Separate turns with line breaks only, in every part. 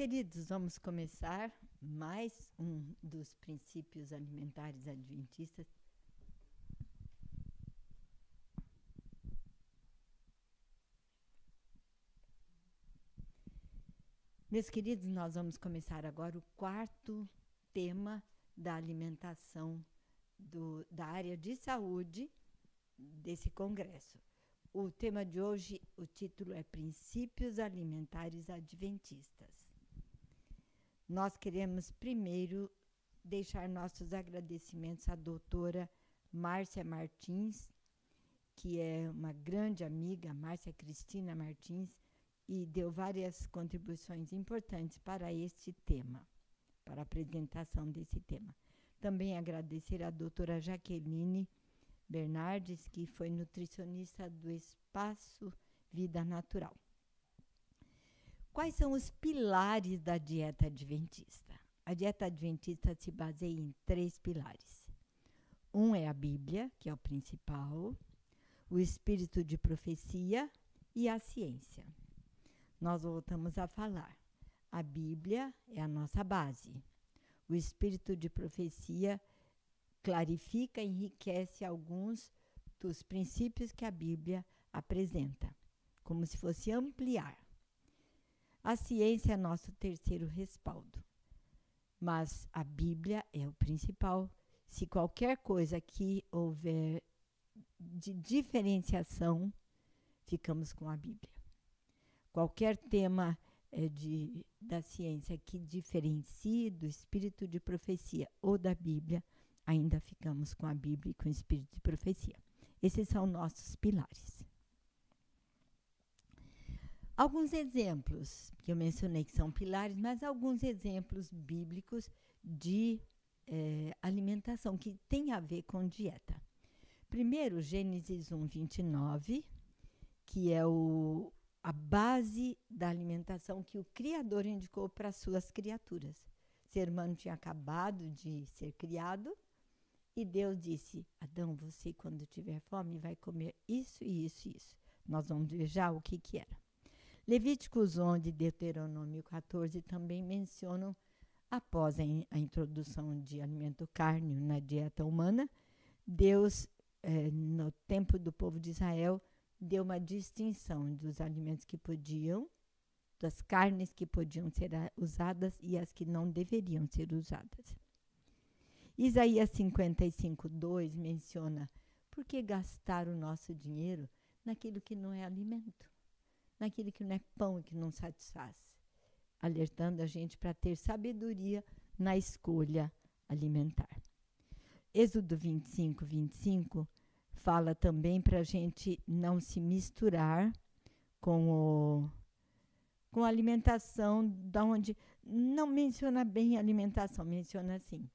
queridos, vamos começar mais um dos princípios alimentares adventistas. Meus queridos, nós vamos começar agora o quarto tema da alimentação do, da área de saúde desse congresso. O tema de hoje, o título é Princípios Alimentares Adventistas. Nós queremos primeiro deixar nossos agradecimentos à doutora Márcia Martins, que é uma grande amiga, Márcia Cristina Martins, e deu várias contribuições importantes para este tema, para a apresentação desse tema. Também agradecer à doutora Jaqueline Bernardes, que foi nutricionista do Espaço Vida Natural. Quais são os pilares da dieta adventista? A dieta adventista se baseia em três pilares. Um é a Bíblia, que é o principal, o espírito de profecia e a ciência. Nós voltamos a falar. A Bíblia é a nossa base. O espírito de profecia clarifica e enriquece alguns dos princípios que a Bíblia apresenta, como se fosse ampliar. A ciência é nosso terceiro respaldo. Mas a Bíblia é o principal. Se qualquer coisa que houver de diferenciação, ficamos com a Bíblia. Qualquer tema é, de, da ciência que diferencie do espírito de profecia ou da Bíblia, ainda ficamos com a Bíblia e com o espírito de profecia. Esses são nossos pilares. Alguns exemplos, que eu mencionei que são pilares, mas alguns exemplos bíblicos de eh, alimentação que tem a ver com dieta. Primeiro, Gênesis 1, 29, que é o, a base da alimentação que o Criador indicou para suas criaturas. O ser humano tinha acabado de ser criado e Deus disse: Adão, você, quando tiver fome, vai comer isso isso e isso. Nós vamos ver já o que, que era. Levíticos 11 e Deuteronômio 14 também mencionam, após a, in a introdução de alimento carne na dieta humana, Deus, eh, no tempo do povo de Israel, deu uma distinção dos alimentos que podiam, das carnes que podiam ser usadas e as que não deveriam ser usadas. Isaías 55, 2 menciona: por que gastar o nosso dinheiro naquilo que não é alimento? Naquilo que não é pão e que não satisfaz, alertando a gente para ter sabedoria na escolha alimentar. Êxodo 25, 25 fala também para a gente não se misturar com o com a alimentação da onde não menciona bem alimentação, menciona assim: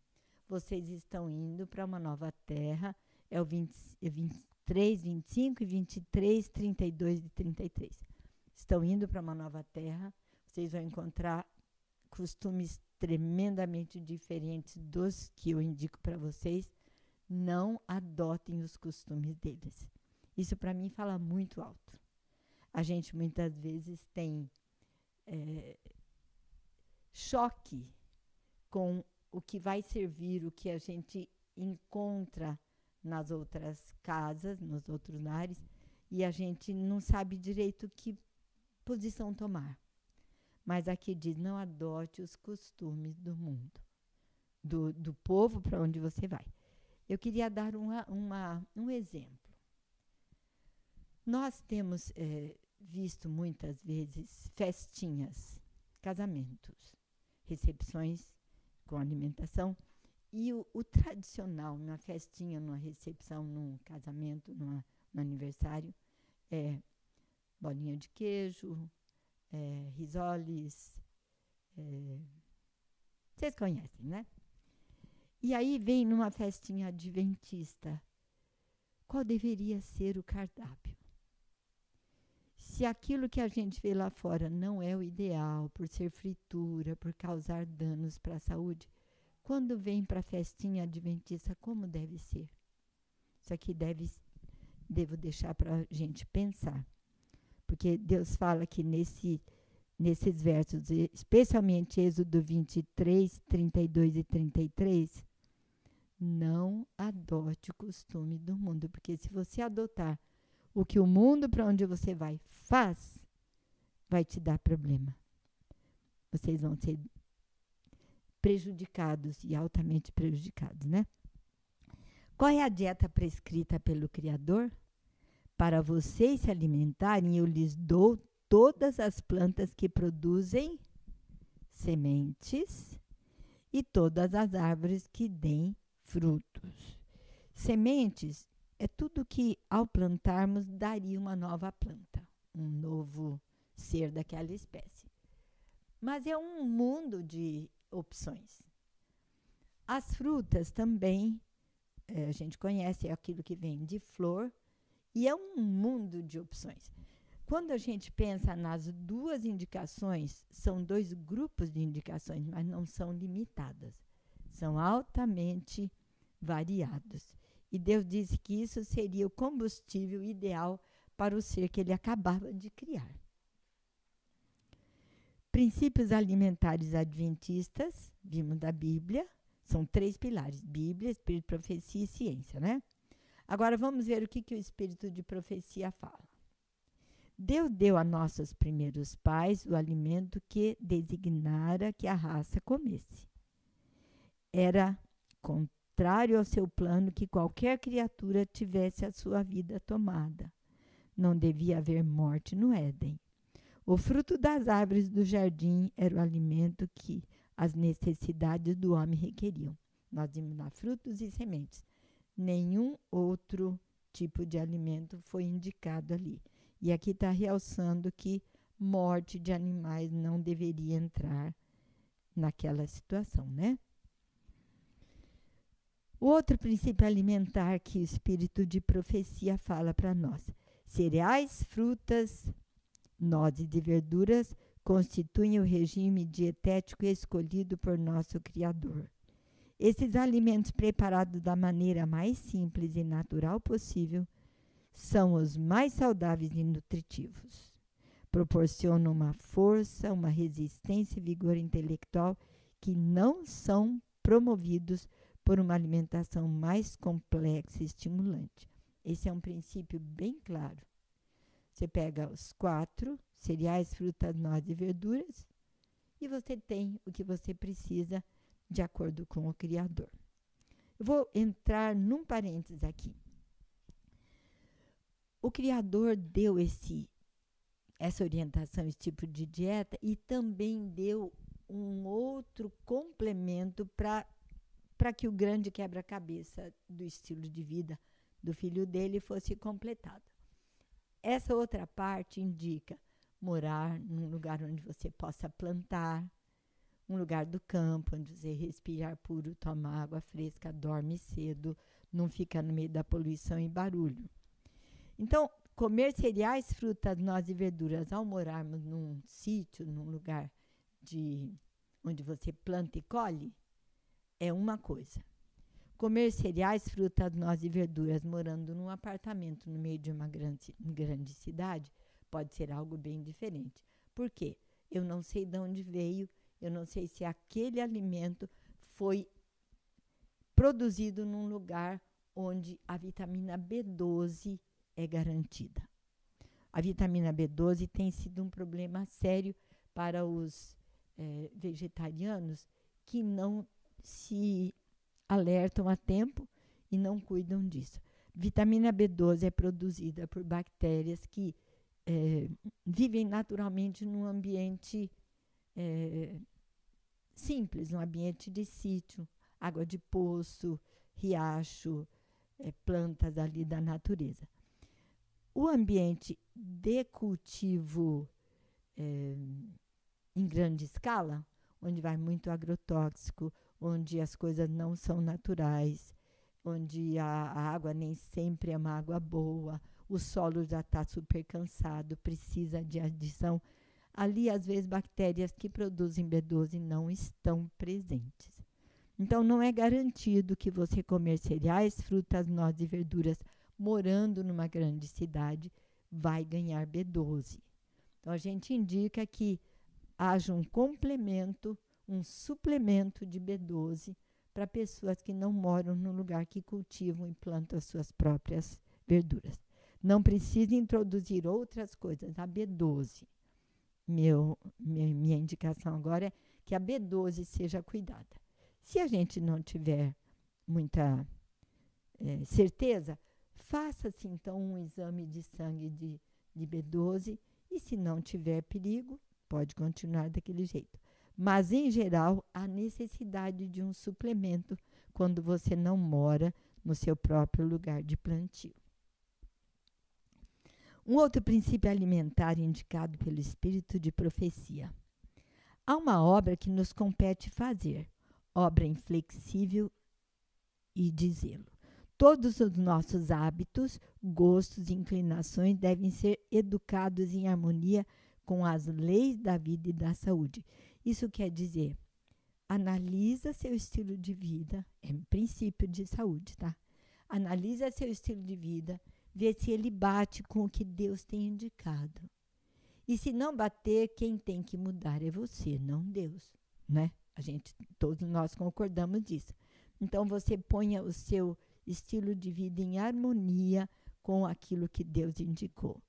vocês estão indo para uma nova terra, é o 20, 23, 25 e 23, 32 e 33 estão indo para uma nova terra, vocês vão encontrar costumes tremendamente diferentes dos que eu indico para vocês. Não adotem os costumes deles. Isso para mim fala muito alto. A gente muitas vezes tem é, choque com o que vai servir, o que a gente encontra nas outras casas, nos outros lares, e a gente não sabe direito que posição tomar. Mas aqui diz: não adote os costumes do mundo, do, do povo para onde você vai. Eu queria dar uma, uma, um exemplo. Nós temos é, visto muitas vezes festinhas, casamentos, recepções com alimentação. E o, o tradicional, na festinha, numa recepção, num casamento, numa, no aniversário, é bolinha de queijo, é, risoles. É, vocês conhecem, né? E aí vem numa festinha adventista. Qual deveria ser o cardápio? Se aquilo que a gente vê lá fora não é o ideal, por ser fritura, por causar danos para a saúde, quando vem para a festinha adventista, como deve ser? Isso aqui deve, devo deixar para a gente pensar. Porque Deus fala que nesse nesses versos, especialmente Êxodo 23, 32 e 33, não adote o costume do mundo, porque se você adotar o que o mundo para onde você vai faz, vai te dar problema. Vocês vão ser prejudicados e altamente prejudicados, né? Qual é a dieta prescrita pelo Criador? Para vocês se alimentarem, eu lhes dou todas as plantas que produzem sementes e todas as árvores que deem frutos. Sementes é tudo que, ao plantarmos, daria uma nova planta, um novo ser daquela espécie. Mas é um mundo de opções. As frutas também, é, a gente conhece, é aquilo que vem de flor, e é um mundo de opções. Quando a gente pensa nas duas indicações, são dois grupos de indicações, mas não são limitadas. São altamente variados. E Deus disse que isso seria o combustível ideal para o ser que ele acabava de criar. Princípios alimentares adventistas, vimos da Bíblia, são três pilares: Bíblia, Espírito, Profecia e Ciência, né? Agora vamos ver o que, que o Espírito de Profecia fala. Deus deu a nossos primeiros pais o alimento que designara que a raça comesse. Era contrário ao seu plano que qualquer criatura tivesse a sua vida tomada. Não devia haver morte no Éden. O fruto das árvores do jardim era o alimento que as necessidades do homem requeriam. Nós vimos lá frutos e sementes. Nenhum outro tipo de alimento foi indicado ali. E aqui está realçando que morte de animais não deveria entrar naquela situação, né? O outro princípio alimentar que o espírito de profecia fala para nós: cereais, frutas, nozes e verduras constituem o regime dietético escolhido por nosso Criador. Esses alimentos preparados da maneira mais simples e natural possível são os mais saudáveis e nutritivos. Proporcionam uma força, uma resistência e vigor intelectual que não são promovidos por uma alimentação mais complexa e estimulante. Esse é um princípio bem claro. Você pega os quatro cereais, frutas, nozes e verduras e você tem o que você precisa de acordo com o Criador. Eu vou entrar num parênteses aqui. O Criador deu esse, essa orientação, esse tipo de dieta, e também deu um outro complemento para que o grande quebra-cabeça do estilo de vida do filho dele fosse completado. Essa outra parte indica morar num lugar onde você possa plantar, um lugar do campo, onde você respirar puro, toma água fresca, dorme cedo, não fica no meio da poluição e barulho. Então, comer cereais, frutas, nozes e verduras ao morarmos num sítio, num lugar de onde você planta e colhe, é uma coisa. Comer cereais, frutas, nozes e verduras morando num apartamento no meio de uma grande, grande cidade pode ser algo bem diferente. Por quê? Eu não sei de onde veio, eu não sei se aquele alimento foi produzido num lugar onde a vitamina B12 é garantida. A vitamina B12 tem sido um problema sério para os é, vegetarianos que não se alertam a tempo e não cuidam disso. Vitamina B12 é produzida por bactérias que é, vivem naturalmente num ambiente é, simples, um ambiente de sítio, água de poço, riacho, é, plantas ali da natureza o ambiente de cultivo é, em grande escala, onde vai muito agrotóxico, onde as coisas não são naturais, onde a, a água nem sempre é uma água boa, o solo já está super cansado, precisa de adição. Ali, às vezes, bactérias que produzem B12 não estão presentes. Então, não é garantido que você comer cereais, frutas, nozes e verduras morando numa grande cidade vai ganhar B12. Então, a gente indica que haja um complemento, um suplemento de B12 para pessoas que não moram no lugar que cultivam e plantam as suas próprias verduras. Não precisa introduzir outras coisas. A B12, meu, minha, minha indicação agora é que a B12 seja cuidada. Se a gente não tiver muita é, certeza, faça-se então um exame de sangue de, de B12 e se não tiver perigo, pode continuar daquele jeito. Mas, em geral, há necessidade de um suplemento quando você não mora no seu próprio lugar de plantio. Um outro princípio alimentar indicado pelo espírito de profecia. Há uma obra que nos compete fazer, obra inflexível e dizê-lo. Todos os nossos hábitos, gostos e inclinações devem ser educados em harmonia com as leis da vida e da saúde. Isso quer dizer, analisa seu estilo de vida, é um princípio de saúde, tá? Analisa seu estilo de vida, ver se ele bate com o que Deus tem indicado. E se não bater, quem tem que mudar é você, não Deus, né? A gente, todos nós concordamos disso. Então você ponha o seu estilo de vida em harmonia com aquilo que Deus indicou.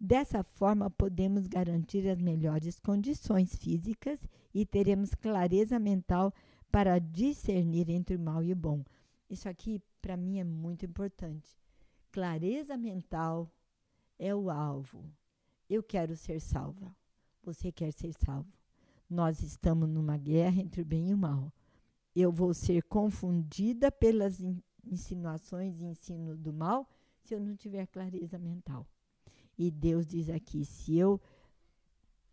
Dessa forma, podemos garantir as melhores condições físicas e teremos clareza mental para discernir entre o mal e o bom. Isso aqui, para mim, é muito importante. Clareza mental é o alvo. Eu quero ser salva. Você quer ser salvo. Nós estamos numa guerra entre o bem e o mal. Eu vou ser confundida pelas insinuações e ensino do mal se eu não tiver clareza mental. E Deus diz aqui: se eu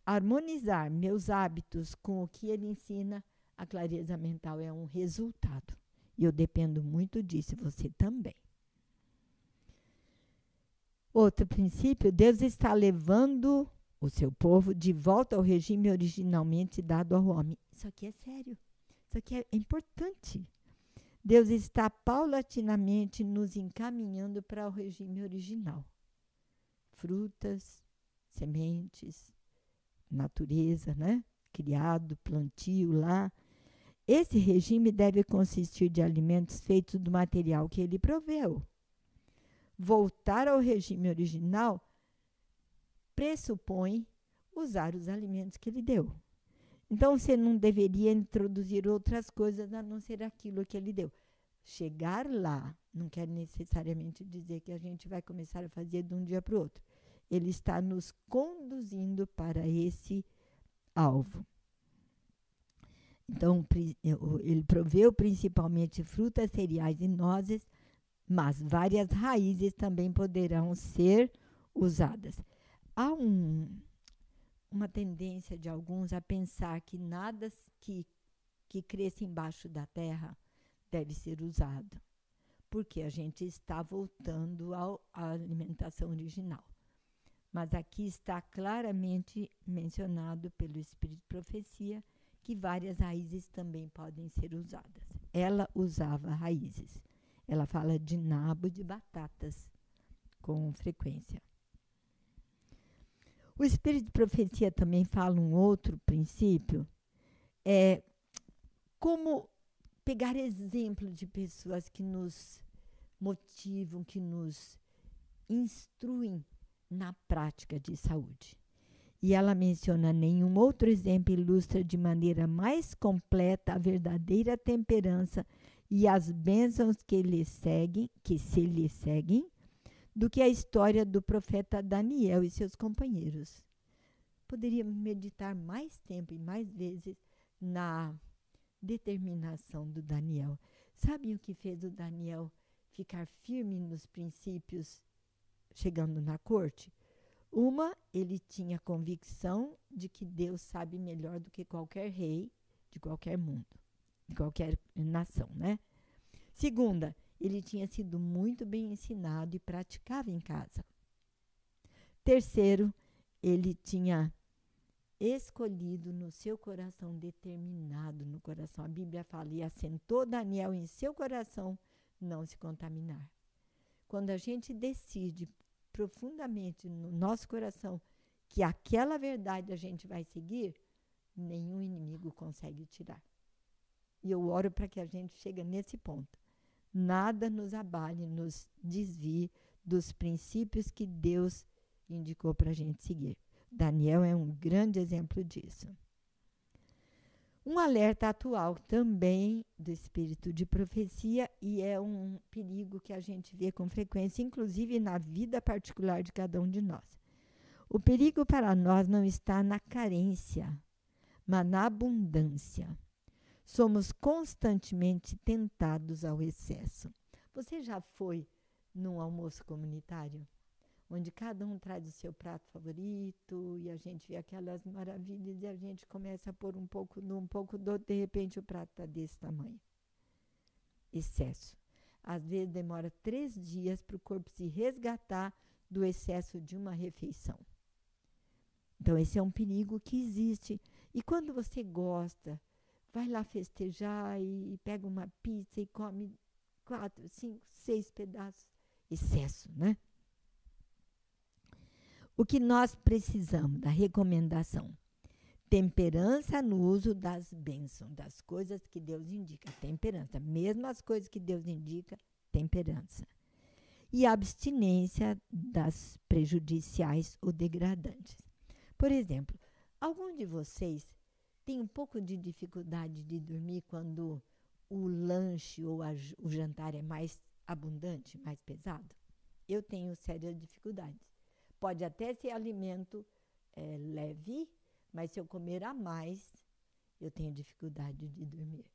harmonizar meus hábitos com o que ele ensina, a clareza mental é um resultado. E eu dependo muito disso, você também. Outro princípio, Deus está levando o seu povo de volta ao regime originalmente dado ao homem. Isso aqui é sério. Isso aqui é importante. Deus está paulatinamente nos encaminhando para o regime original. Frutas, sementes, natureza, né? Criado, plantio lá. Esse regime deve consistir de alimentos feitos do material que ele proveu voltar ao regime original pressupõe usar os alimentos que ele deu. Então, você não deveria introduzir outras coisas a não ser aquilo que ele deu. Chegar lá não quer necessariamente dizer que a gente vai começar a fazer de um dia para o outro. Ele está nos conduzindo para esse alvo. Então, ele proveu principalmente frutas, cereais e nozes mas várias raízes também poderão ser usadas. Há um, uma tendência de alguns a pensar que nada que, que cresça embaixo da terra deve ser usado, porque a gente está voltando ao, à alimentação original. Mas aqui está claramente mencionado pelo Espírito de Profecia que várias raízes também podem ser usadas. Ela usava raízes. Ela fala de nabo de batatas com frequência. O espírito de profecia também fala um outro princípio, é como pegar exemplo de pessoas que nos motivam, que nos instruem na prática de saúde. E ela menciona nenhum outro exemplo ilustra de maneira mais completa a verdadeira temperança e as bênçãos que lhe seguem, que se lhe seguem, do que a história do profeta Daniel e seus companheiros. Poderíamos meditar mais tempo e mais vezes na determinação do Daniel. Sabem o que fez o Daniel ficar firme nos princípios chegando na corte? Uma, ele tinha convicção de que Deus sabe melhor do que qualquer rei de qualquer mundo de qualquer nação, né? Segunda, ele tinha sido muito bem ensinado e praticava em casa. Terceiro, ele tinha escolhido no seu coração, determinado no coração. A Bíblia fala, e assentou Daniel em seu coração não se contaminar. Quando a gente decide profundamente no nosso coração que aquela verdade a gente vai seguir, nenhum inimigo consegue tirar. E eu oro para que a gente chegue nesse ponto. Nada nos abale, nos desvie dos princípios que Deus indicou para a gente seguir. Daniel é um grande exemplo disso. Um alerta atual também do espírito de profecia e é um perigo que a gente vê com frequência, inclusive na vida particular de cada um de nós. O perigo para nós não está na carência, mas na abundância. Somos constantemente tentados ao excesso. Você já foi num almoço comunitário? onde cada um traz o seu prato favorito e a gente vê aquelas maravilhas e a gente começa a pôr um pouco no, um pouco do, de repente o prato está desse tamanho. Excesso. Às vezes demora três dias para o corpo se resgatar do excesso de uma refeição. Então, esse é um perigo que existe. E quando você gosta, vai lá festejar e, pega uma pizza e come quatro, cinco, seis pedaços. Excesso, né? O que nós precisamos da recomendação? Temperança no uso das bênçãos, das coisas que Deus indica. Temperança. Mesmo as coisas que Deus indica, temperança. E abstinência das prejudiciais ou degradantes. Por exemplo, algum de vocês tem um pouco de dificuldade de dormir quando o lanche ou a, o jantar é mais abundante, mais pesado? Eu tenho sérias dificuldades. Pode até ser alimento é, leve, mas se eu comer a mais, eu tenho dificuldade de dormir.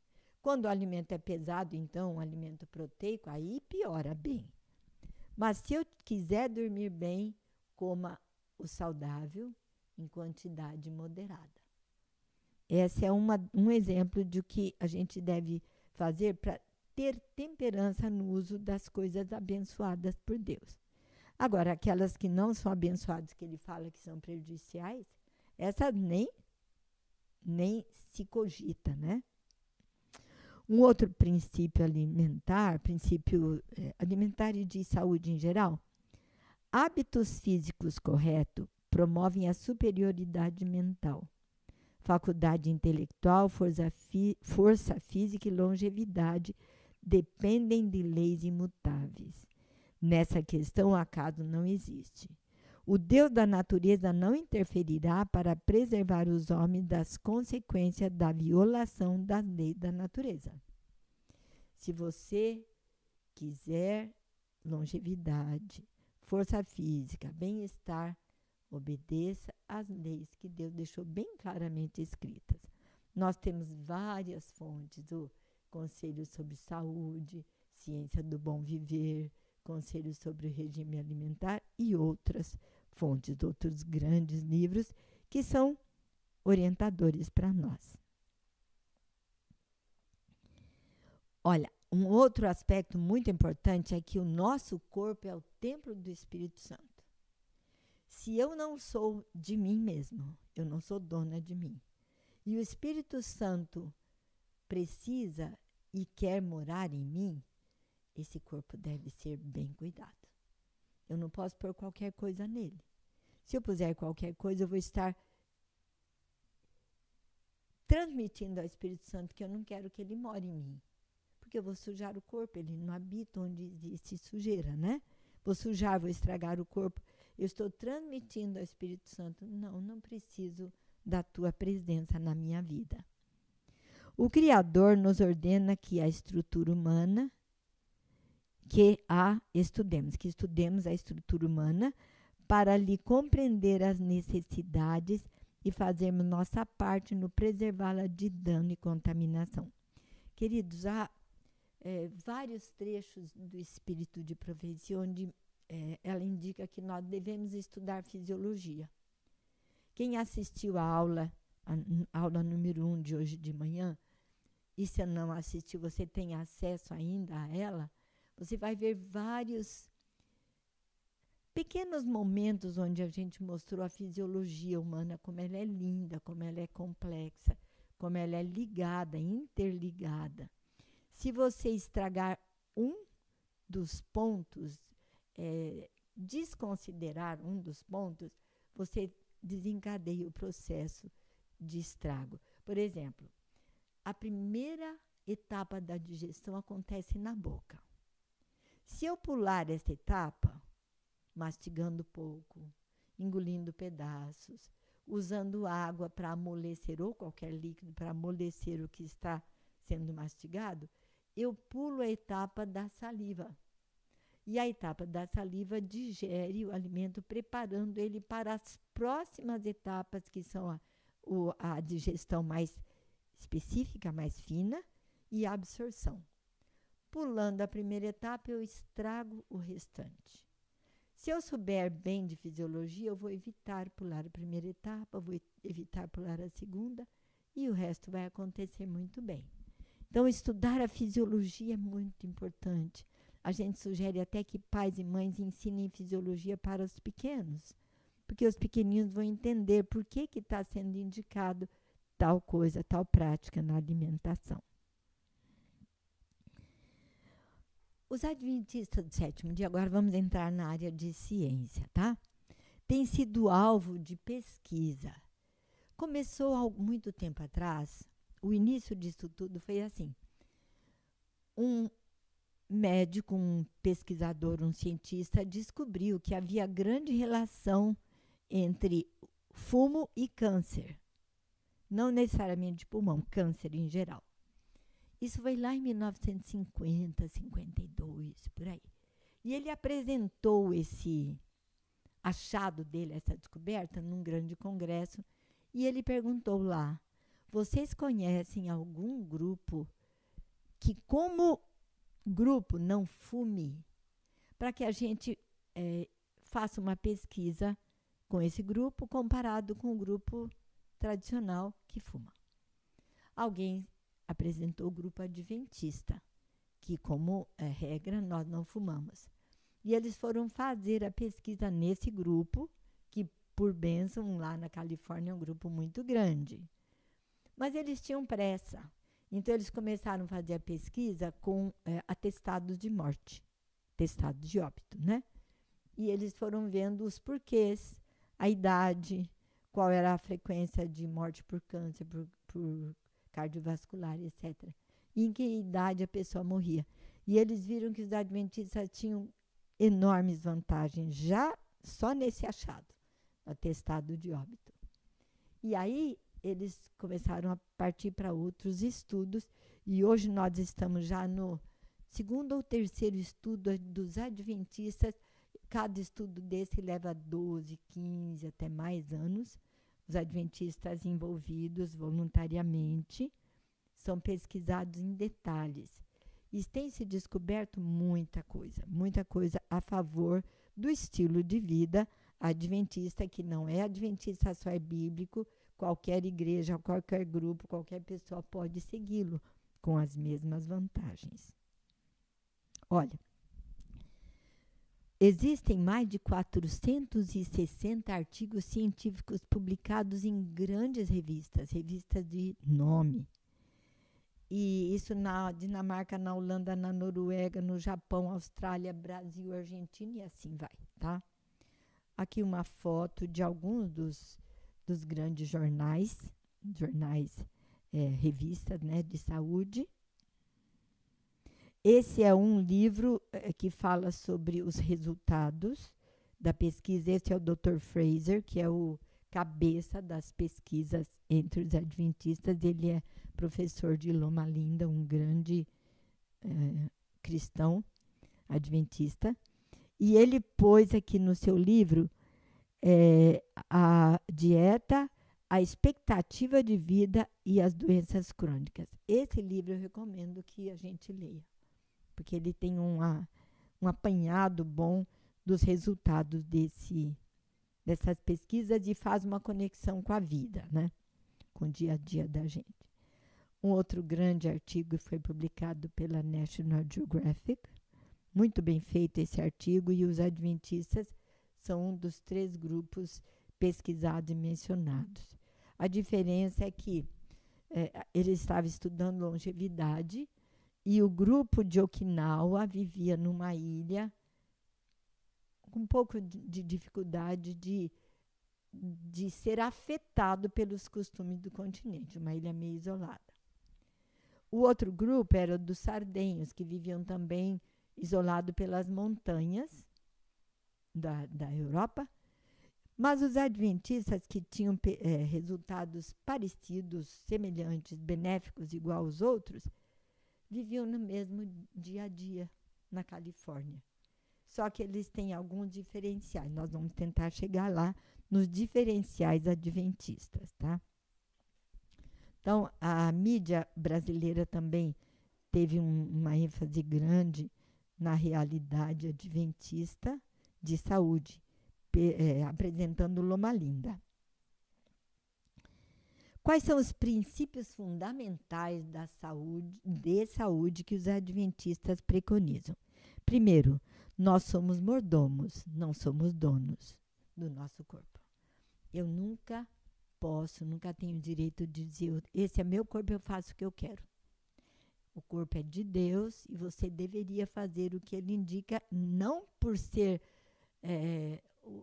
Quando o alimento é pesado, então, um alimento proteico, aí piora bem. Mas se eu quiser dormir bem, coma o saudável em quantidade moderada. Esse é uma, um exemplo de o que a gente deve fazer para ter temperança no uso das coisas abençoadas por Deus. Agora, aquelas que não são abençoadas, que ele fala que são prejudiciais, essas nem, nem se cogita, né? Um outro princípio alimentar, princípio eh, alimentar e de saúde em geral, hábitos físicos corretos promovem a superioridade mental, faculdade intelectual, força, força física e longevidade dependem de leis imutáveis. Nessa questão, o acaso não existe. O Deus da natureza não interferirá para preservar os homens das consequências da violação das leis da natureza. Se você quiser longevidade, força física, bem-estar, obedeça às leis que Deus deixou bem claramente escritas. Nós temos várias fontes, o Conselho sobre Saúde, Ciência do Bom Viver, Conselhos sobre o Regime Alimentar e outras fontes, outros grandes livros que são orientadores para nós. Olha, um outro aspecto muito importante é que o nosso corpo é o templo do Espírito Santo. Se eu não sou de mim mesmo, eu não sou dona de mim, e o Espírito Santo precisa e quer morar em mim, esse corpo deve ser bem cuidado. Eu não posso pôr qualquer coisa nele. Se eu puser qualquer coisa, eu vou estar transmitindo ao Espírito Santo que eu não quero que ele more em mim. Porque eu vou sujar o corpo, ele não habita onde existe sujeira, né? Vou sujar, vou estragar o corpo. Eu estou transmitindo ao Espírito Santo, não, não preciso da tua presença na minha vida. O Criador nos ordena que a estrutura humana que a estudemos, que estudemos a estrutura humana para lhe compreender as necessidades e fazermos nossa parte no preservá-la de dano e contaminação. Queridos, há é, vários trechos do Espírito de Profecia onde é, ela indica que nós devemos estudar fisiologia. Quem assistiu à aula, a aula número 1 um de hoje de manhã, e se não assistiu, você tem acesso ainda a ela, você vai ver vários pequenos momentos onde a gente mostrou a fisiologia humana, como ela é linda, como ela é complexa, como ela é ligada, interligada. Se você estragar um dos pontos, é, desconsiderar um dos pontos, você desencadeia o processo de estrago. Por exemplo, a primeira etapa da digestão acontece na boca. Se eu pular essa etapa, mastigando pouco, engolindo pedaços, usando água para amolecer ou qualquer líquido para amolecer o que está sendo mastigado, eu pulo a etapa da saliva. E a etapa da saliva digere o alimento, preparando ele para as próximas etapas, que são a, o, a digestão mais específica, mais fina, e a absorção. Pulando a primeira etapa, eu estrago o restante. Se eu souber bem de fisiologia, eu vou evitar pular a primeira etapa, vou evitar pular a segunda, e o resto vai acontecer muito bem. Então, estudar a fisiologia é muito importante. A gente sugere até que pais e mães ensinem fisiologia para os pequenos, porque os pequeninos vão entender por que está sendo indicado tal coisa, tal prática na alimentação. Os adventistas do sétimo dia, agora vamos entrar na área de ciência, tá? Tem sido alvo de pesquisa. Começou há muito tempo atrás, o início disso tudo foi assim. Um médico, um pesquisador, um cientista descobriu que havia grande relação entre fumo e câncer. Não necessariamente de pulmão, câncer em geral. Isso foi lá em 1950, 52, por aí. E ele apresentou esse achado dele, essa descoberta, num grande congresso, e ele perguntou lá: vocês conhecem algum grupo que, como grupo, não fume? Para que a gente é, faça uma pesquisa com esse grupo comparado com o grupo tradicional que fuma. Alguém apresentou o grupo adventista, que, como é, regra, nós não fumamos. E eles foram fazer a pesquisa nesse grupo, que, por bênção, lá na Califórnia é um grupo muito grande. Mas eles tinham pressa. Então, eles começaram a fazer a pesquisa com é, atestados de morte, atestados de óbito, né? E eles foram vendo os porquês, a idade, qual era a frequência de morte por câncer, por, por cardiovascular, etc. E em que idade a pessoa morria. E eles viram que os adventistas tinham enormes vantagens, já só nesse achado, atestado de óbito. E aí eles começaram a partir para outros estudos, e hoje nós estamos já no segundo ou terceiro estudo dos adventistas. Cada estudo desse leva 12, 15, até mais anos. Os adventistas envolvidos voluntariamente são pesquisados em detalhes. E tem se descoberto muita coisa, muita coisa a favor do estilo de vida adventista, que não é adventista só é bíblico, qualquer igreja, qualquer grupo, qualquer pessoa pode segui-lo com as mesmas vantagens. Olha, existem mais de 460 artigos científicos publicados em grandes revistas, revistas de nome. E isso na Dinamarca, na Holanda, na Noruega, no Japão, Austrália, Brasil, Argentina e assim vai, tá? Aqui uma foto de alguns dos dos grandes jornais, jornais, é, revistas né, de saúde. Esse é um livro é, que fala sobre os resultados da pesquisa. Esse é o Dr. Fraser, que é o cabeça das pesquisas entre os adventistas. Ele é professor de Loma Linda, um grande é, cristão adventista. E ele pôs aqui no seu livro é, a dieta, a expectativa de vida e as doenças crônicas. Esse livro eu recomendo que a gente leia, porque ele tem uma, um apanhado bom dos resultados desse, dessas pesquisas e faz uma conexão com a vida, né? com o dia a dia da gente. Um outro grande artigo foi publicado pela National Geographic. Muito bem feito esse artigo, e os adventistas são um dos três grupos pesquisados e mencionados. A diferença é que é, ele estava estudando longevidade e o grupo de Okinawa vivia numa ilha com um pouco de, de dificuldade de de ser afetado pelos costumes do continente, uma ilha meio isolada. O outro grupo era dos sardenhos, que viviam também isolado pelas montanhas da, da Europa. Mas os adventistas que tinham é, resultados parecidos, semelhantes, benéficos, igual aos outros, viviam no mesmo dia a dia na Califórnia. Só que eles têm alguns diferenciais. Nós vamos tentar chegar lá nos diferenciais adventistas, tá? Então, a mídia brasileira também teve um, uma ênfase grande na realidade adventista de saúde, é, apresentando Loma Linda. Quais são os princípios fundamentais da saúde, de saúde que os adventistas preconizam? Primeiro, nós somos mordomos, não somos donos do nosso corpo. Eu nunca posso, nunca tenho direito de dizer, esse é meu corpo, eu faço o que eu quero. O corpo é de Deus e você deveria fazer o que ele indica, não por ser é,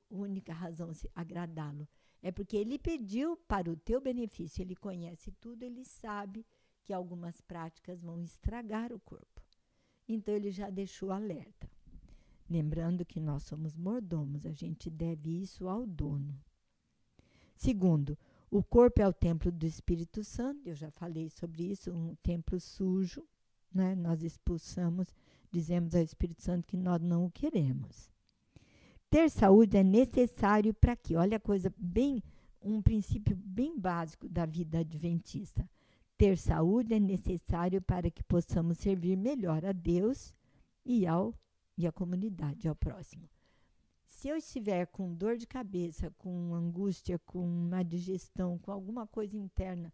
única razão agradá-lo, é porque ele pediu para o teu benefício, ele conhece tudo, ele sabe que algumas práticas vão estragar o corpo. Então ele já deixou alerta. Lembrando que nós somos mordomos, a gente deve isso ao dono. Segundo, o corpo é o templo do Espírito Santo, eu já falei sobre isso, um templo sujo, né? Nós expulsamos, dizemos ao Espírito Santo que nós não o queremos. Ter saúde é necessário para quê? Olha a coisa bem, um princípio bem básico da vida adventista. Ter saúde é necessário para que possamos servir melhor a Deus e ao e à comunidade, ao próximo se eu estiver com dor de cabeça, com angústia, com uma digestão, com alguma coisa interna,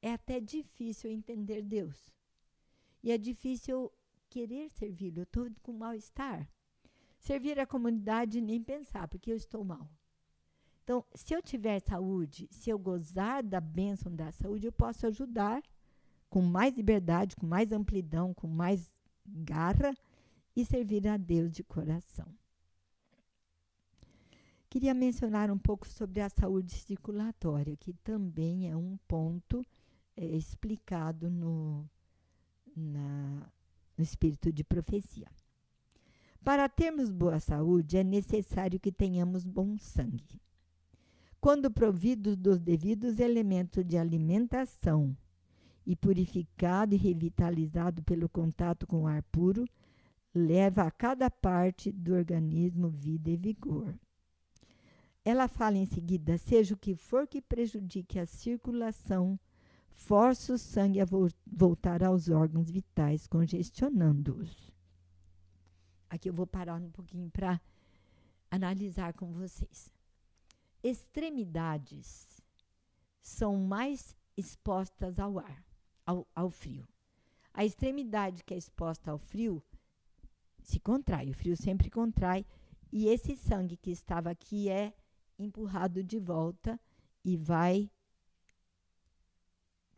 é até difícil entender Deus. E é difícil querer servi-lo. Eu estou com mal-estar. Servir a comunidade, nem pensar, porque eu estou mal. Então, se eu tiver saúde, se eu gozar da bênção da saúde, eu posso ajudar com mais liberdade, com mais amplidão, com mais garra e servir a Deus de coração. Queria mencionar um pouco sobre a saúde circulatória, que também é um ponto é, explicado no, na, no espírito de profecia. Para termos boa saúde, é necessário que tenhamos bom sangue. Quando providos dos devidos elementos de alimentação e purificado e revitalizado pelo contato com o ar puro, leva a cada parte do organismo vida e vigor. Ela fala em seguida: seja o que for que prejudique a circulação, force o sangue a vo voltar aos órgãos vitais, congestionando-os. Aqui eu vou parar um pouquinho para analisar com vocês. Extremidades são mais expostas ao ar, ao, ao frio. A extremidade que é exposta ao frio se contrai, o frio sempre contrai, e esse sangue que estava aqui é empurrado de volta e vai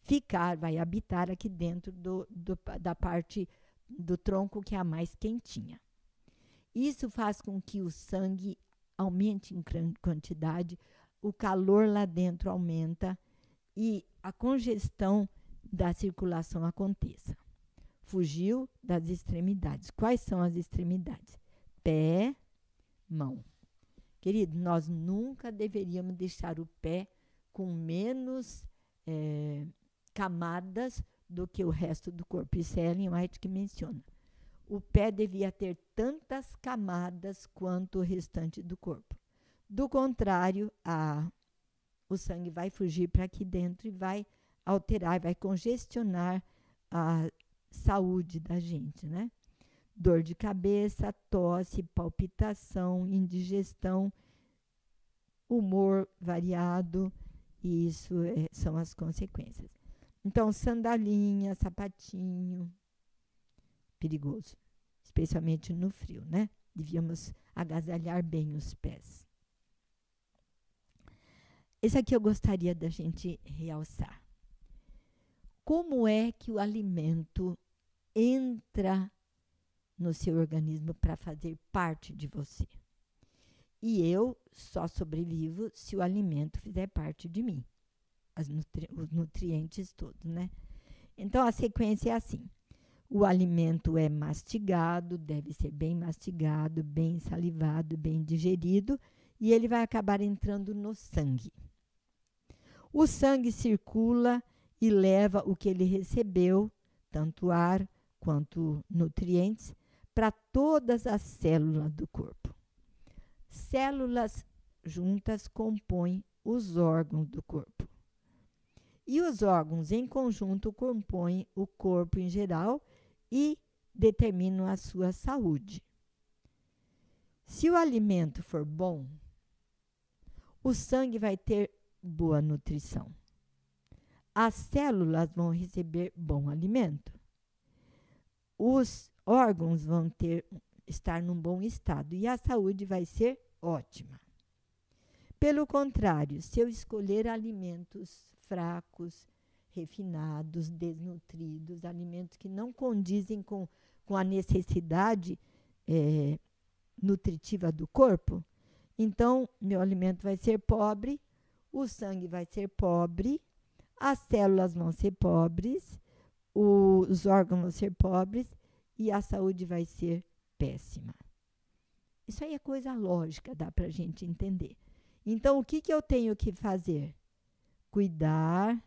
ficar, vai habitar aqui dentro do, do, da parte do tronco que é a mais quentinha. Isso faz com que o sangue aumente em quantidade, o calor lá dentro aumenta e a congestão da circulação aconteça. Fugiu das extremidades. Quais são as extremidades? Pé, mão. Querido, nós nunca deveríamos deixar o pé com menos é, camadas do que o resto do corpo. Isso é Ellen White que menciona. O pé devia ter tantas camadas quanto o restante do corpo. Do contrário, a, o sangue vai fugir para aqui dentro e vai alterar, vai congestionar a saúde da gente, né? dor de cabeça, tosse, palpitação, indigestão, humor variado, e isso é, são as consequências. Então, sandalinha, sapatinho, perigoso, especialmente no frio, né? Devíamos agasalhar bem os pés. Esse aqui eu gostaria da gente realçar. Como é que o alimento entra no seu organismo para fazer parte de você. E eu só sobrevivo se o alimento fizer parte de mim. Nutri os nutrientes todos, né? Então a sequência é assim: o alimento é mastigado, deve ser bem mastigado, bem salivado, bem digerido, e ele vai acabar entrando no sangue. O sangue circula e leva o que ele recebeu, tanto ar quanto nutrientes, para todas as células do corpo. Células juntas compõem os órgãos do corpo. E os órgãos em conjunto compõem o corpo em geral e determinam a sua saúde. Se o alimento for bom, o sangue vai ter boa nutrição. As células vão receber bom alimento. Os órgãos vão ter estar num bom estado e a saúde vai ser ótima. Pelo contrário, se eu escolher alimentos fracos, refinados, desnutridos, alimentos que não condizem com, com a necessidade é, nutritiva do corpo, então meu alimento vai ser pobre, o sangue vai ser pobre, as células vão ser pobres, os órgãos vão ser pobres e a saúde vai ser péssima. Isso aí é coisa lógica, dá para a gente entender. Então, o que, que eu tenho que fazer? Cuidar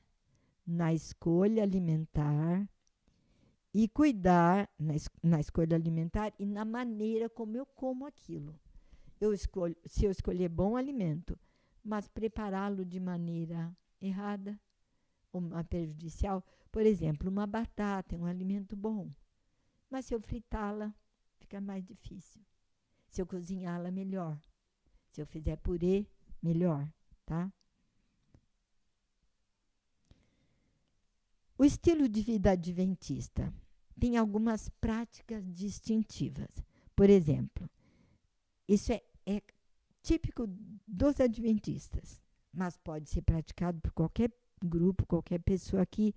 na escolha alimentar e cuidar na, es na escolha alimentar e na maneira como eu como aquilo. Eu escolho, se eu escolher bom alimento, mas prepará-lo de maneira errada ou prejudicial, por exemplo, uma batata é um alimento bom, mas se eu fritá-la, fica mais difícil. Se eu cozinhá-la, melhor. Se eu fizer purê, melhor, tá? O estilo de vida adventista tem algumas práticas distintivas. Por exemplo, isso é, é típico dos adventistas, mas pode ser praticado por qualquer grupo, qualquer pessoa que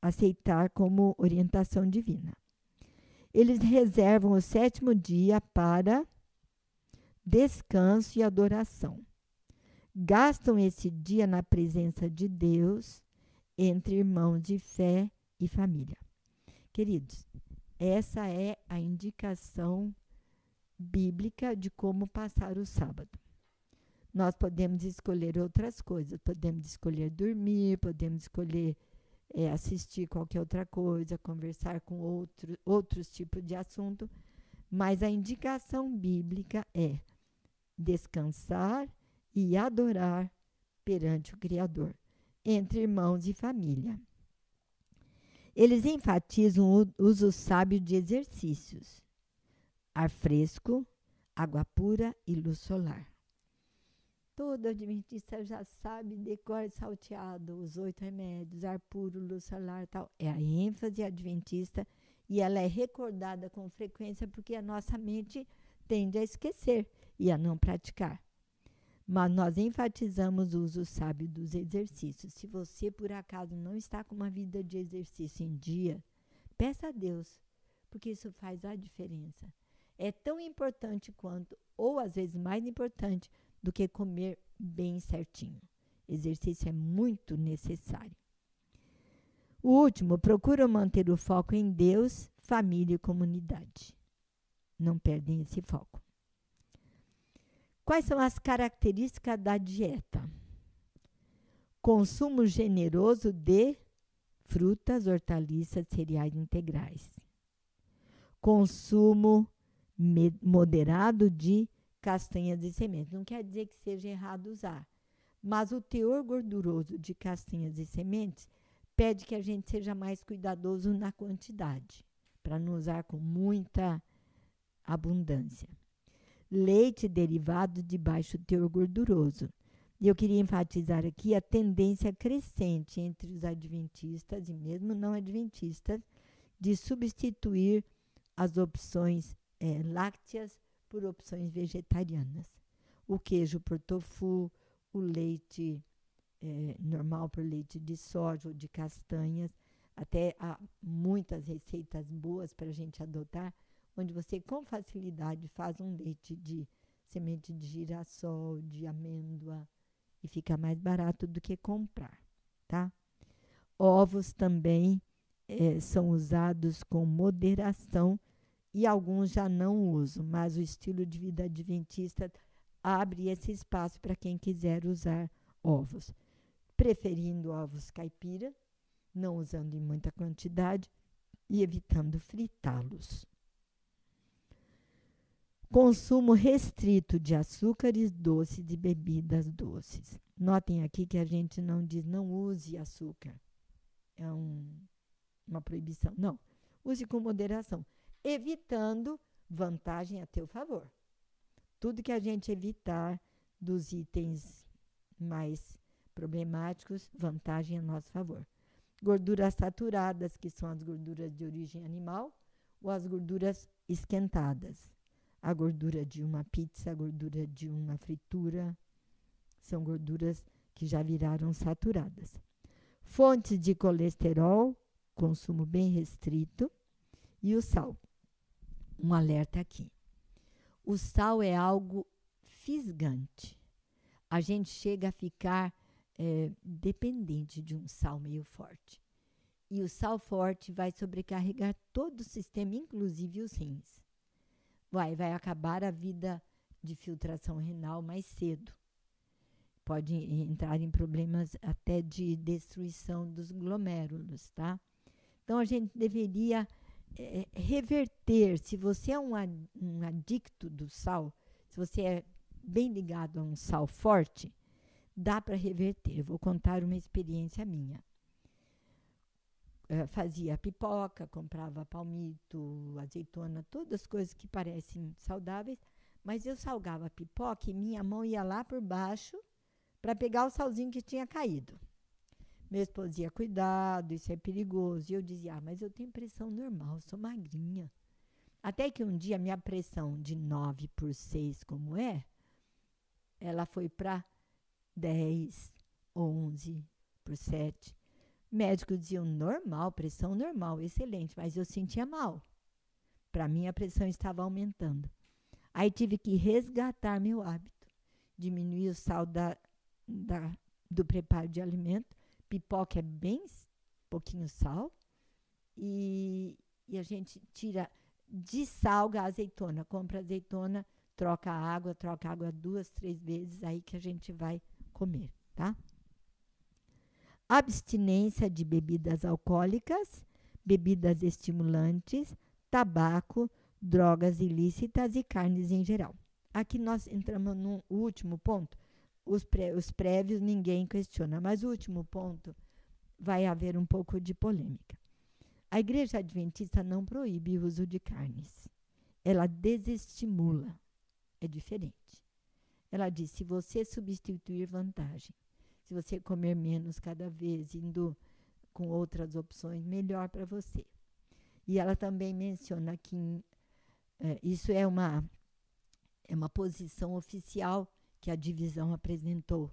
aceitar como orientação divina. Eles reservam o sétimo dia para descanso e adoração. Gastam esse dia na presença de Deus entre irmãos de fé e família. Queridos, essa é a indicação bíblica de como passar o sábado. Nós podemos escolher outras coisas, podemos escolher dormir, podemos escolher é, assistir qualquer outra coisa, conversar com outro, outros tipos de assunto, mas a indicação bíblica é descansar e adorar perante o Criador entre irmãos e família. Eles enfatizam o uso sábio de exercícios: ar fresco, água pura e luz solar. Todo adventista já sabe, decora salteado, os oito remédios, ar puro, luz solar tal. É a ênfase adventista e ela é recordada com frequência porque a nossa mente tende a esquecer e a não praticar mas nós enfatizamos o uso sábio dos exercícios. Se você, por acaso, não está com uma vida de exercício em dia, peça a Deus, porque isso faz a diferença. É tão importante quanto, ou às vezes mais importante, do que comer bem certinho. Exercício é muito necessário. O último, procura manter o foco em Deus, família e comunidade. Não perdem esse foco. Quais são as características da dieta? Consumo generoso de frutas, hortaliças, cereais integrais. Consumo moderado de castanhas e sementes. Não quer dizer que seja errado usar, mas o teor gorduroso de castanhas e sementes pede que a gente seja mais cuidadoso na quantidade, para não usar com muita abundância leite derivado de baixo teor gorduroso. E eu queria enfatizar aqui a tendência crescente entre os adventistas e mesmo não adventistas de substituir as opções é, lácteas por opções vegetarianas. O queijo por tofu, o leite é, normal por leite de soja ou de castanhas. Até há muitas receitas boas para a gente adotar onde você com facilidade faz um leite de semente de girassol, de amêndoa, e fica mais barato do que comprar, tá? Ovos também é, são usados com moderação e alguns já não usam, mas o estilo de vida adventista abre esse espaço para quem quiser usar ovos, preferindo ovos caipira, não usando em muita quantidade e evitando fritá-los. Consumo restrito de açúcares doces e bebidas doces. Notem aqui que a gente não diz não use açúcar. É um, uma proibição. Não. Use com moderação, evitando vantagem a teu favor. Tudo que a gente evitar dos itens mais problemáticos, vantagem a nosso favor. Gorduras saturadas, que são as gorduras de origem animal, ou as gorduras esquentadas a gordura de uma pizza, a gordura de uma fritura, são gorduras que já viraram saturadas. Fontes de colesterol, consumo bem restrito, e o sal. Um alerta aqui. O sal é algo fisgante. A gente chega a ficar é, dependente de um sal meio forte. E o sal forte vai sobrecarregar todo o sistema, inclusive os rins vai, vai acabar a vida de filtração renal mais cedo. Pode entrar em problemas até de destruição dos glomérulos, tá? Então a gente deveria é, reverter. Se você é um, um adicto do sal, se você é bem ligado a um sal forte, dá para reverter. Eu vou contar uma experiência minha. Eh, fazia pipoca, comprava palmito, azeitona, todas as coisas que parecem saudáveis, mas eu salgava a pipoca e minha mão ia lá por baixo para pegar o salzinho que tinha caído. Meu esposo dizia, cuidado, isso é perigoso. E eu dizia, ah, mas eu tenho pressão normal, sou magrinha. Até que um dia minha pressão de 9 por 6, como é, ela foi para 10, 11 por 7. Médicos diziam normal, pressão normal, excelente, mas eu sentia mal. Para mim a pressão estava aumentando. Aí tive que resgatar meu hábito, diminuir o sal da, da, do preparo de alimento. Pipoca é bem pouquinho sal e, e a gente tira de salga a azeitona, compra azeitona, troca a água, troca a água duas, três vezes, aí que a gente vai comer, tá? Abstinência de bebidas alcoólicas, bebidas estimulantes, tabaco, drogas ilícitas e carnes em geral. Aqui nós entramos no último ponto. Os, pré, os prévios ninguém questiona, mas o último ponto vai haver um pouco de polêmica. A igreja adventista não proíbe o uso de carnes. Ela desestimula. É diferente. Ela diz: se você substituir vantagem se você comer menos cada vez, indo com outras opções, melhor para você. E ela também menciona que é, isso é uma, é uma posição oficial que a divisão apresentou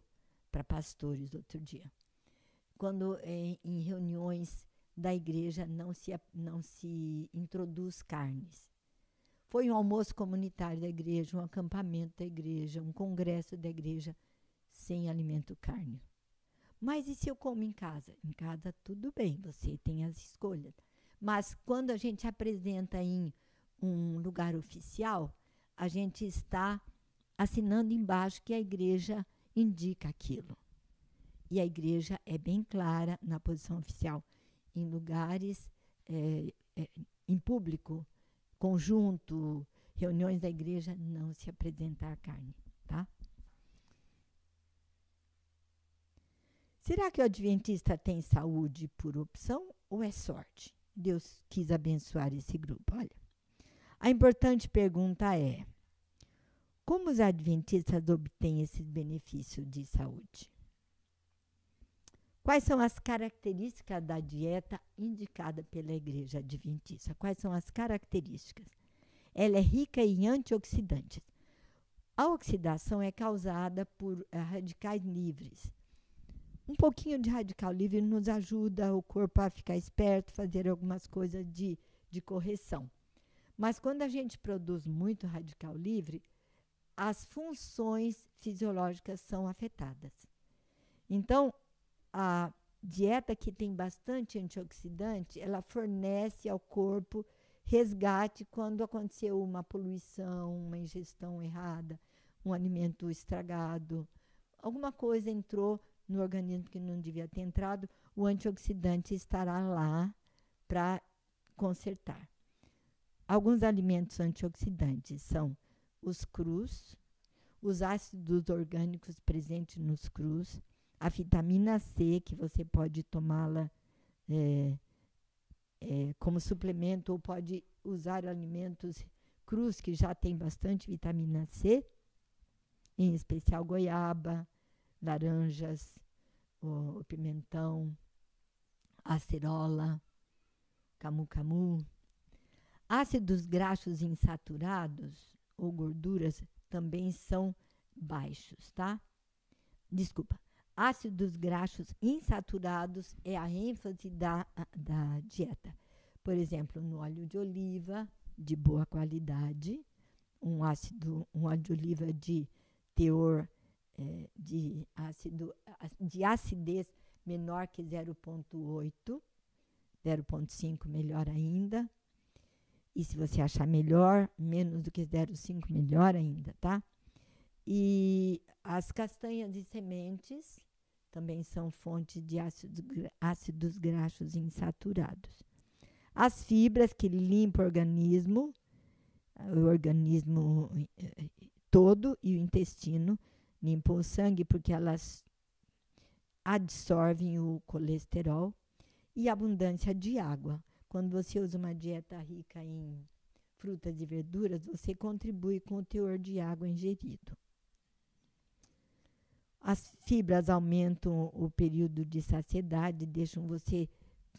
para pastores outro dia. Quando em, em reuniões da igreja não se, não se introduz carnes. Foi um almoço comunitário da igreja, um acampamento da igreja, um congresso da igreja sem alimento carne. Mas e se eu como em casa? Em casa tudo bem, você tem as escolhas. Mas quando a gente apresenta em um lugar oficial, a gente está assinando embaixo que a igreja indica aquilo. E a igreja é bem clara na posição oficial. Em lugares, é, é, em público, conjunto, reuniões da igreja, não se apresentar carne, tá? Será que o adventista tem saúde por opção ou é sorte? Deus quis abençoar esse grupo. Olha, a importante pergunta é: como os adventistas obtêm esses benefícios de saúde? Quais são as características da dieta indicada pela igreja adventista? Quais são as características? Ela é rica em antioxidantes. A oxidação é causada por radicais livres um pouquinho de radical livre nos ajuda o corpo a ficar esperto, fazer algumas coisas de, de correção. Mas quando a gente produz muito radical livre, as funções fisiológicas são afetadas. Então, a dieta que tem bastante antioxidante, ela fornece ao corpo resgate quando aconteceu uma poluição, uma ingestão errada, um alimento estragado, alguma coisa entrou no organismo que não devia ter entrado, o antioxidante estará lá para consertar. Alguns alimentos antioxidantes são os crus, os ácidos orgânicos presentes nos crus, a vitamina C, que você pode tomá-la é, é, como suplemento ou pode usar alimentos crus que já tem bastante vitamina C, em especial goiaba, laranjas, o, pimentão, acerola, camu-camu. Ácidos graxos insaturados ou gorduras também são baixos, tá? Desculpa. Ácidos graxos insaturados é a ênfase da, da dieta. Por exemplo, no óleo de oliva de boa qualidade, um ácido, um óleo de oliva de teor é, de ácido de acidez menor que 0,8, 0,5 melhor ainda. E se você achar melhor, menos do que 0,5 melhor ainda, tá? E as castanhas e sementes também são fonte de ácidos, ácidos graxos insaturados. As fibras que limpam o organismo, o organismo eh, todo e o intestino, limpam o sangue porque elas absorvem o colesterol e abundância de água. Quando você usa uma dieta rica em frutas e verduras, você contribui com o teor de água ingerido. As fibras aumentam o período de saciedade, deixam você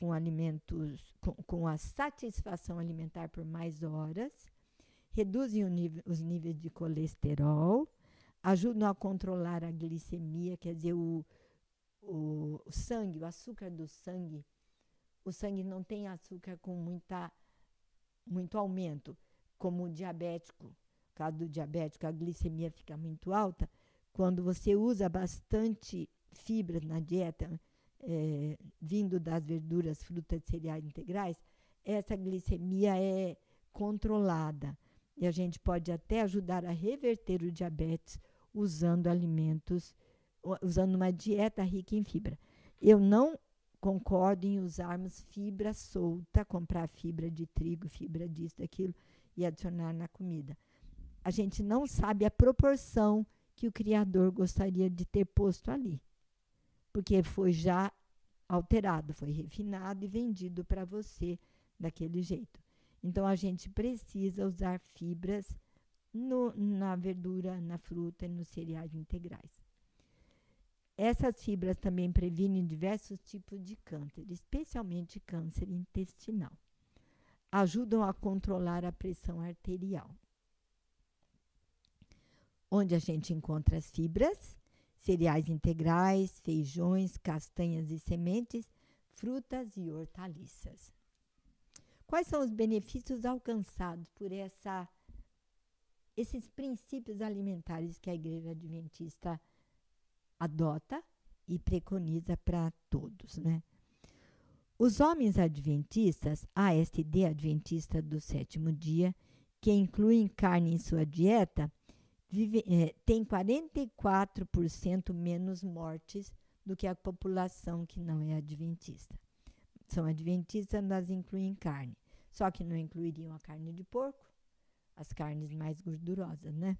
com alimentos com, com a satisfação alimentar por mais horas, reduzem nível, os níveis de colesterol, ajudam a controlar a glicemia, quer dizer, o, o, o sangue, o açúcar do sangue. O sangue não tem açúcar com muita, muito aumento, como o diabético. No caso do diabético, a glicemia fica muito alta quando você usa bastante fibras na dieta, é, vindo das verduras, frutas, cereais integrais, essa glicemia é controlada. E a gente pode até ajudar a reverter o diabetes usando alimentos, usando uma dieta rica em fibra. Eu não concordo em usarmos fibra solta, comprar fibra de trigo, fibra disso, daquilo e adicionar na comida. A gente não sabe a proporção que o Criador gostaria de ter posto ali. Porque foi já alterado, foi refinado e vendido para você daquele jeito. Então a gente precisa usar fibras no, na verdura, na fruta e nos cereais integrais. Essas fibras também previnem diversos tipos de câncer, especialmente câncer intestinal. Ajudam a controlar a pressão arterial onde a gente encontra as fibras, cereais integrais, feijões, castanhas e sementes, frutas e hortaliças. Quais são os benefícios alcançados por essa, esses princípios alimentares que a Igreja Adventista adota e preconiza para todos, né? Os homens adventistas, ASD, Adventista do sétimo dia, que incluem carne em sua dieta, vive, é, tem 44% menos mortes do que a população que não é adventista. São adventistas, mas incluem carne. Só que não incluiriam a carne de porco, as carnes mais gordurosas, né?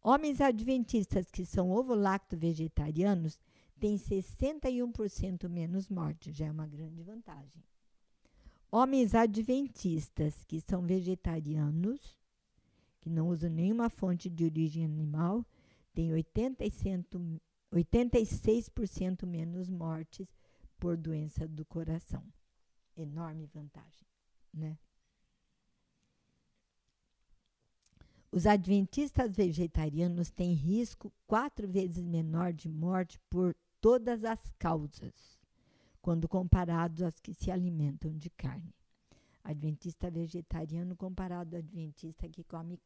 Homens adventistas que são ovo-lacto vegetarianos têm 61% menos mortes, já é uma grande vantagem. Homens adventistas que são vegetarianos que não usam nenhuma fonte de origem animal, tem 86% menos mortes por doença do coração. Enorme vantagem, né? Os adventistas vegetarianos têm risco quatro vezes menor de morte por todas as causas, quando comparados aos que se alimentam de carne adventista vegetariano comparado ao adventista que come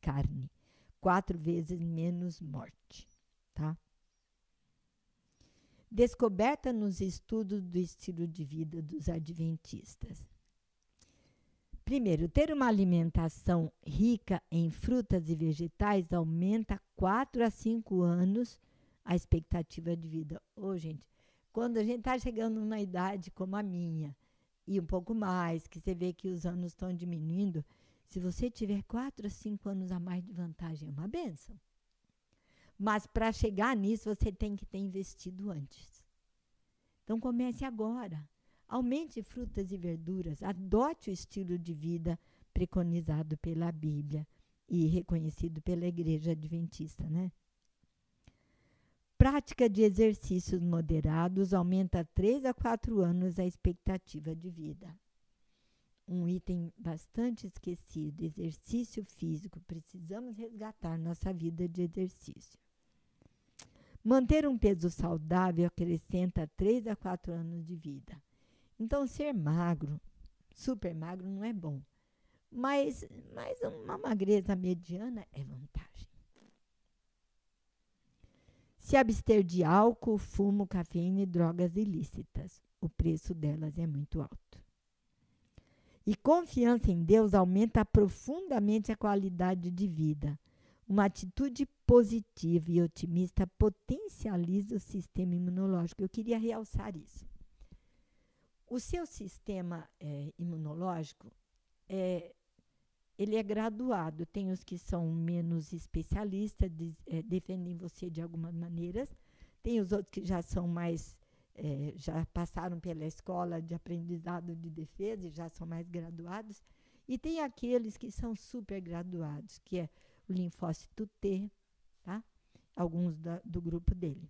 carne. quatro vezes menos morte, tá? Descoberta nos estudos do estilo de vida dos adventistas. Primeiro, ter uma alimentação rica em frutas e vegetais aumenta 4 a 5 anos a expectativa de vida. Ô, oh, gente, quando a gente está chegando numa idade como a minha, e um pouco mais, que você vê que os anos estão diminuindo, se você tiver 4 a 5 anos a mais de vantagem, é uma benção. Mas para chegar nisso, você tem que ter investido antes. Então comece agora. Aumente frutas e verduras, adote o estilo de vida preconizado pela Bíblia e reconhecido pela Igreja Adventista, né? Prática de exercícios moderados aumenta 3 a 4 anos a expectativa de vida. Um item bastante esquecido: exercício físico. Precisamos resgatar nossa vida de exercício. Manter um peso saudável acrescenta 3 a 4 anos de vida. Então, ser magro, super magro, não é bom. Mas, mas uma magreza mediana é vantagem. Se abster de álcool, fumo, cafeína e drogas ilícitas. O preço delas é muito alto. E confiança em Deus aumenta profundamente a qualidade de vida. Uma atitude positiva e otimista potencializa o sistema imunológico. Eu queria realçar isso. O seu sistema é, imunológico é, ele é graduado. Tem os que são menos especialistas, de, é, defendem você de algumas maneiras. Tem os outros que já são mais, é, já passaram pela escola de aprendizado de defesa e já são mais graduados. E tem aqueles que são super graduados, que é o linfócito T, tá? Alguns da, do grupo dele.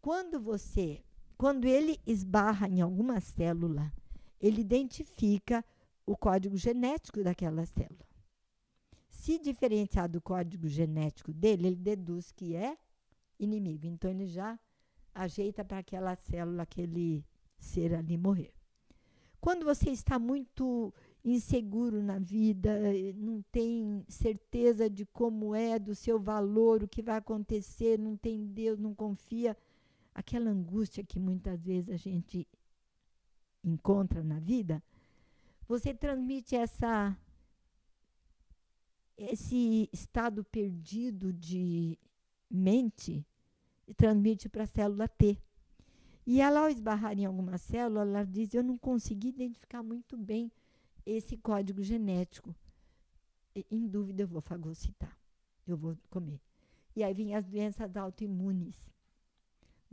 Quando você quando ele esbarra em alguma célula, ele identifica o código genético daquela célula. Se diferenciar do código genético dele, ele deduz que é inimigo. Então, ele já ajeita para aquela célula, aquele ser ali morrer. Quando você está muito inseguro na vida, não tem certeza de como é, do seu valor, o que vai acontecer, não tem Deus, não confia, aquela angústia que muitas vezes a gente encontra na vida, você transmite essa esse estado perdido de mente e transmite para a célula T. E ela, ao esbarrar em alguma célula, ela diz: Eu não consegui identificar muito bem esse código genético. E, em dúvida, eu vou fagocitar, eu vou comer. E aí vêm as doenças autoimunes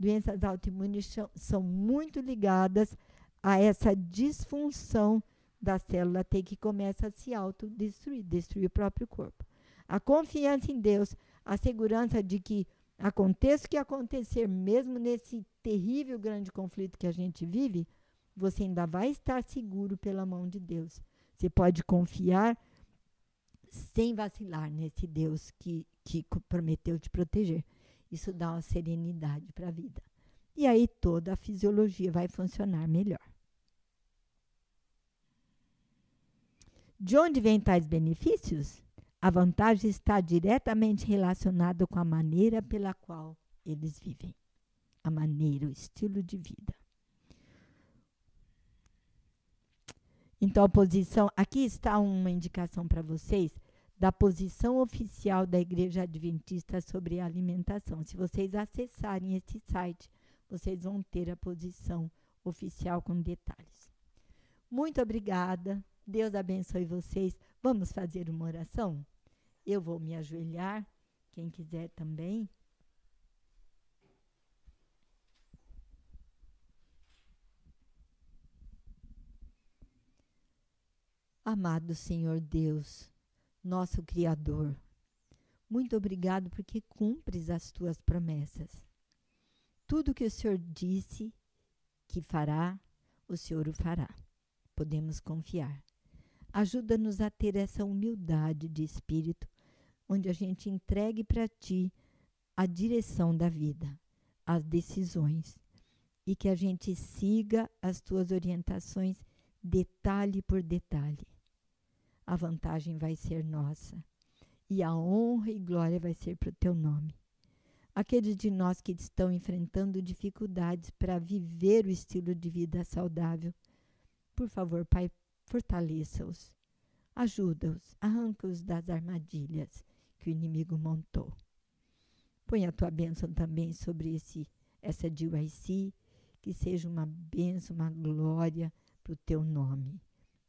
doenças autoimunes são muito ligadas a essa disfunção da célula T que começa a se autodestruir, destruir o próprio corpo. A confiança em Deus, a segurança de que aconteça o que acontecer, mesmo nesse terrível grande conflito que a gente vive, você ainda vai estar seguro pela mão de Deus. Você pode confiar sem vacilar nesse Deus que, que prometeu te proteger. Isso dá uma serenidade para a vida. E aí toda a fisiologia vai funcionar melhor. De onde vêm tais benefícios? A vantagem está diretamente relacionada com a maneira pela qual eles vivem. A maneira, o estilo de vida. Então, a posição. Aqui está uma indicação para vocês da posição oficial da Igreja Adventista sobre a alimentação. Se vocês acessarem esse site, vocês vão ter a posição oficial com detalhes. Muito obrigada. Deus abençoe vocês. Vamos fazer uma oração? Eu vou me ajoelhar, quem quiser também. Amado Senhor Deus, nosso Criador. Muito obrigado porque cumpres as tuas promessas. Tudo que o Senhor disse que fará, o Senhor o fará. Podemos confiar. Ajuda-nos a ter essa humildade de espírito, onde a gente entregue para Ti a direção da vida, as decisões, e que a gente siga as Tuas orientações detalhe por detalhe a vantagem vai ser nossa. e a honra e glória vai ser para o teu nome. Aqueles de nós que estão enfrentando dificuldades para viver o estilo de vida saudável, por favor, Pai, fortaleça-os, ajuda-os, arranca-os das armadilhas que o inimigo montou. Põe a tua bênção também sobre esse, essa DYC, que seja uma bênção, uma glória para o teu nome.